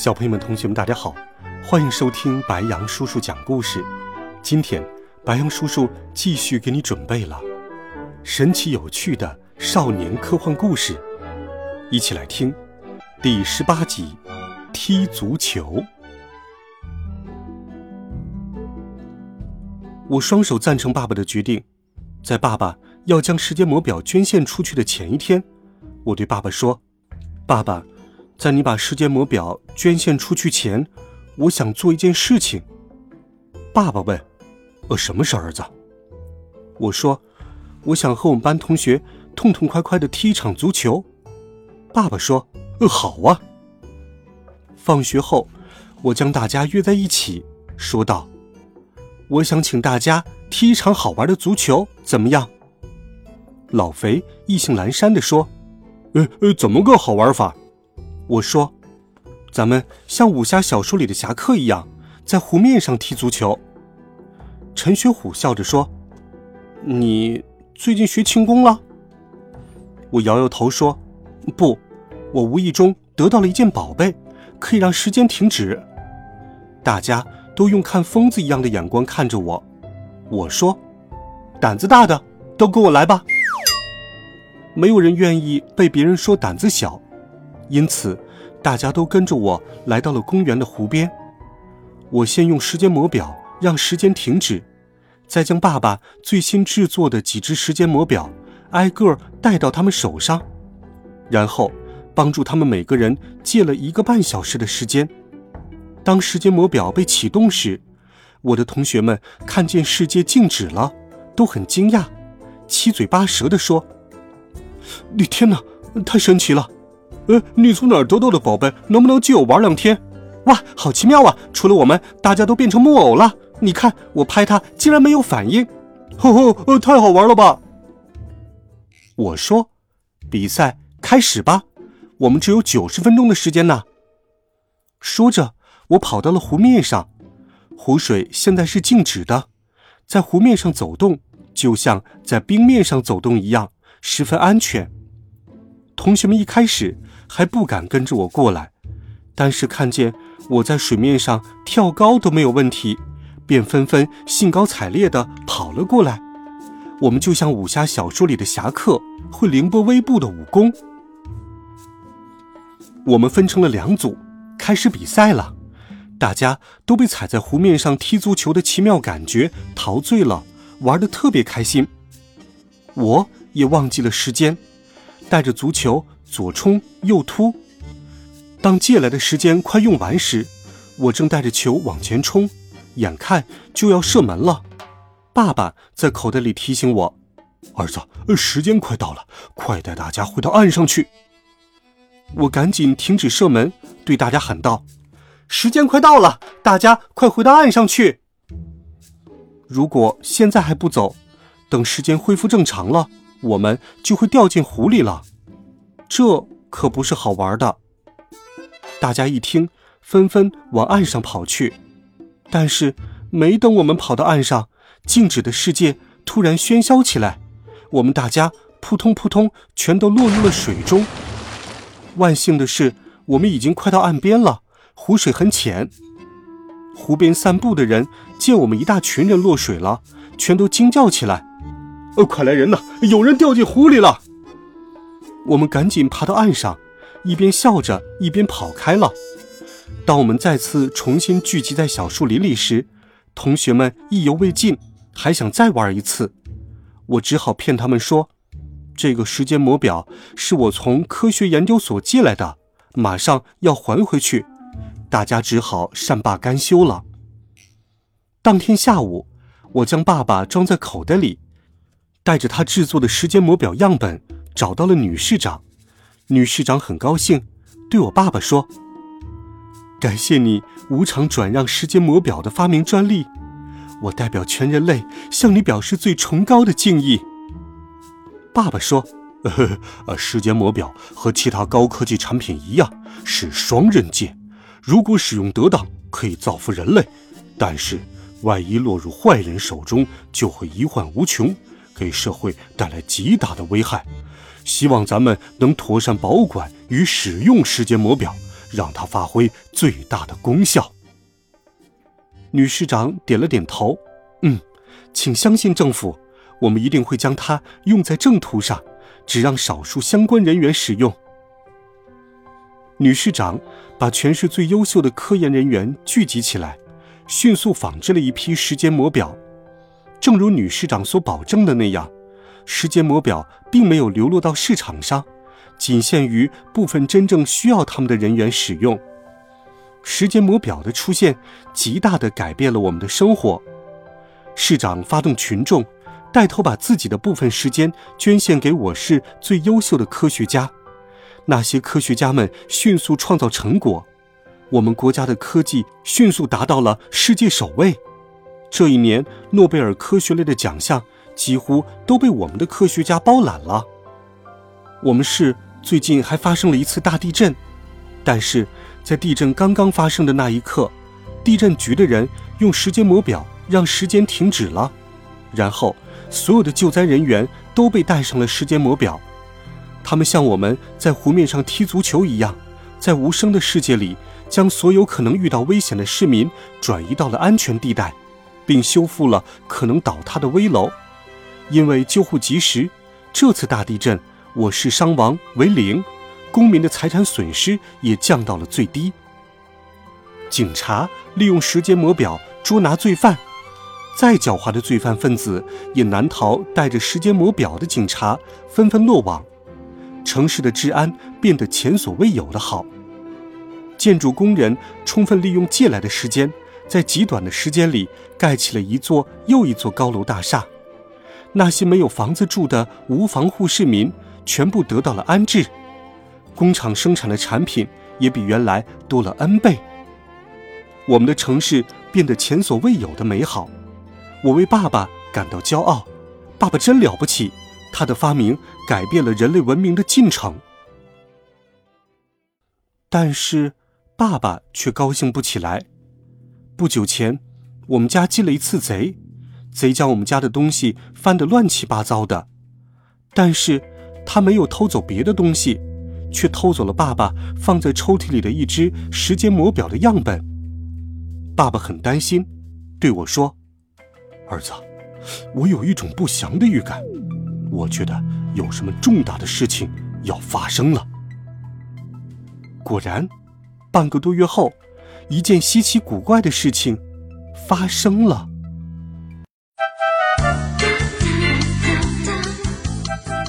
小朋友们、同学们，大家好，欢迎收听白羊叔叔讲故事。今天，白羊叔叔继续给你准备了神奇有趣的少年科幻故事，一起来听第十八集《踢足球》。我双手赞成爸爸的决定，在爸爸要将时间魔表捐献出去的前一天，我对爸爸说：“爸爸。”在你把世界魔表捐献出去前，我想做一件事情。爸爸问：“呃，什么事儿，儿子？”我说：“我想和我们班同学痛痛快快的踢一场足球。”爸爸说：“呃，好啊。”放学后，我将大家约在一起，说道：“我想请大家踢一场好玩的足球，怎么样？”老肥意兴阑珊地说：“呃呃，怎么个好玩法？”我说：“咱们像武侠小说里的侠客一样，在湖面上踢足球。”陈学虎笑着说：“你最近学轻功了？”我摇摇头说：“不，我无意中得到了一件宝贝，可以让时间停止。”大家都用看疯子一样的眼光看着我。我说：“胆子大的都跟我来吧。”没有人愿意被别人说胆子小。因此，大家都跟着我来到了公园的湖边。我先用时间魔表让时间停止，再将爸爸最新制作的几只时间魔表挨个带到他们手上，然后帮助他们每个人借了一个半小时的时间。当时间魔表被启动时，我的同学们看见世界静止了，都很惊讶，七嘴八舌地说：“你天哪，太神奇了！”呃，你从哪儿得到的宝贝？能不能借我玩两天？哇，好奇妙啊！除了我们，大家都变成木偶了。你看，我拍它，竟然没有反应。吼吼，呃，太好玩了吧！我说，比赛开始吧，我们只有九十分钟的时间呢。说着，我跑到了湖面上，湖水现在是静止的，在湖面上走动，就像在冰面上走动一样，十分安全。同学们一开始还不敢跟着我过来，但是看见我在水面上跳高都没有问题，便纷纷兴高采烈地跑了过来。我们就像武侠小说里的侠客，会凌波微步的武功。我们分成了两组，开始比赛了。大家都被踩在湖面上踢足球的奇妙感觉陶醉了，玩得特别开心。我也忘记了时间。带着足球左冲右突，当借来的时间快用完时，我正带着球往前冲，眼看就要射门了。爸爸在口袋里提醒我：“儿子，时间快到了，快带大家回到岸上去。”我赶紧停止射门，对大家喊道：“时间快到了，大家快回到岸上去！如果现在还不走，等时间恢复正常了。”我们就会掉进湖里了，这可不是好玩的。大家一听，纷纷往岸上跑去。但是，没等我们跑到岸上，静止的世界突然喧嚣起来，我们大家扑通扑通全都落入了水中。万幸的是，我们已经快到岸边了，湖水很浅。湖边散步的人见我们一大群人落水了，全都惊叫起来。呃，快来人呐！有人掉进湖里了。我们赶紧爬到岸上，一边笑着一边跑开了。当我们再次重新聚集在小树林里时，同学们意犹未尽，还想再玩一次。我只好骗他们说，这个时间魔表是我从科学研究所借来的，马上要还回去。大家只好善罢甘休了。当天下午，我将爸爸装在口袋里。带着他制作的时间魔表样本找到了女市长，女市长很高兴，对我爸爸说：“感谢你无偿转让时间魔表的发明专利，我代表全人类向你表示最崇高的敬意。”爸爸说：“ 呃，时间魔表和其他高科技产品一样，是双刃剑，如果使用得当，可以造福人类；但是，万一落入坏人手中，就会遗患无穷，给社会带来极大的危害。希望咱们能妥善保管与使用时间魔表，让它发挥最大的功效。女市长点了点头，嗯，请相信政府，我们一定会将它用在正途上，只让少数相关人员使用。女市长把全市最优秀的科研人员聚集起来。迅速仿制了一批时间魔表，正如女市长所保证的那样，时间魔表并没有流落到市场上，仅限于部分真正需要它们的人员使用。时间魔表的出现，极大地改变了我们的生活。市长发动群众，带头把自己的部分时间捐献给我市最优秀的科学家，那些科学家们迅速创造成果。我们国家的科技迅速达到了世界首位。这一年，诺贝尔科学类的奖项几乎都被我们的科学家包揽了。我们市最近还发生了一次大地震，但是在地震刚刚发生的那一刻，地震局的人用时间魔表让时间停止了，然后所有的救灾人员都被带上了时间魔表。他们像我们在湖面上踢足球一样，在无声的世界里。将所有可能遇到危险的市民转移到了安全地带，并修复了可能倒塌的危楼。因为救护及时，这次大地震我市伤亡为零，公民的财产损失也降到了最低。警察利用时间魔表捉拿罪犯，再狡猾的罪犯分子也难逃带着时间魔表的警察纷纷落网。城市的治安变得前所未有的好。建筑工人充分利用借来的时间，在极短的时间里盖起了一座又一座高楼大厦。那些没有房子住的无房户市民全部得到了安置。工厂生产的产品也比原来多了 N 倍。我们的城市变得前所未有的美好。我为爸爸感到骄傲。爸爸真了不起，他的发明改变了人类文明的进程。但是。爸爸却高兴不起来。不久前，我们家进了一次贼，贼将我们家的东西翻得乱七八糟的，但是他没有偷走别的东西，却偷走了爸爸放在抽屉里的一只时间魔表的样本。爸爸很担心，对我说：“儿子，我有一种不祥的预感，我觉得有什么重大的事情要发生了。”果然。半个多月后，一件稀奇古怪的事情发生了。